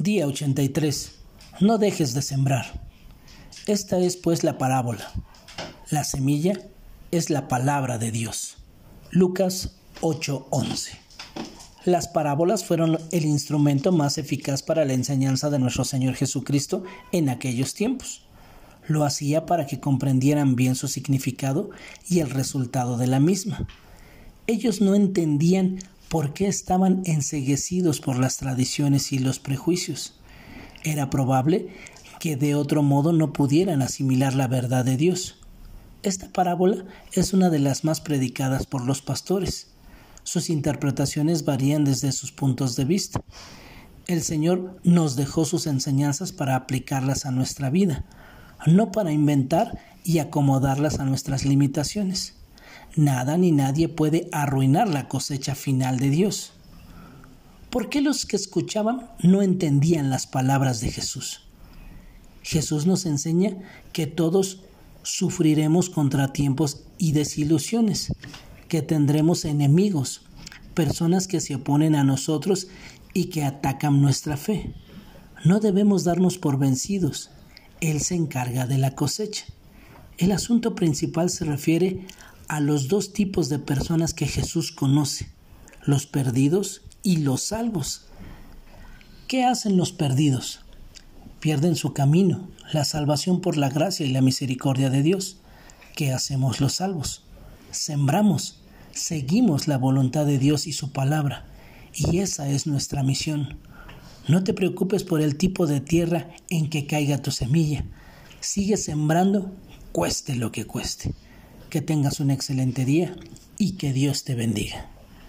Día 83. No dejes de sembrar. Esta es pues la parábola. La semilla es la palabra de Dios. Lucas 8:11. Las parábolas fueron el instrumento más eficaz para la enseñanza de nuestro Señor Jesucristo en aquellos tiempos. Lo hacía para que comprendieran bien su significado y el resultado de la misma. Ellos no entendían por qué estaban enseguecidos por las tradiciones y los prejuicios. Era probable que de otro modo no pudieran asimilar la verdad de Dios. Esta parábola es una de las más predicadas por los pastores. Sus interpretaciones varían desde sus puntos de vista. El Señor nos dejó sus enseñanzas para aplicarlas a nuestra vida, no para inventar y acomodarlas a nuestras limitaciones. Nada ni nadie puede arruinar la cosecha final de Dios. ¿Por qué los que escuchaban no entendían las palabras de Jesús? Jesús nos enseña que todos sufriremos contratiempos y desilusiones, que tendremos enemigos, personas que se oponen a nosotros y que atacan nuestra fe. No debemos darnos por vencidos. Él se encarga de la cosecha. El asunto principal se refiere a los dos tipos de personas que Jesús conoce, los perdidos y los salvos. ¿Qué hacen los perdidos? Pierden su camino, la salvación por la gracia y la misericordia de Dios. ¿Qué hacemos los salvos? Sembramos, seguimos la voluntad de Dios y su palabra, y esa es nuestra misión. No te preocupes por el tipo de tierra en que caiga tu semilla. Sigue sembrando, cueste lo que cueste. Que tengas un excelente día y que Dios te bendiga.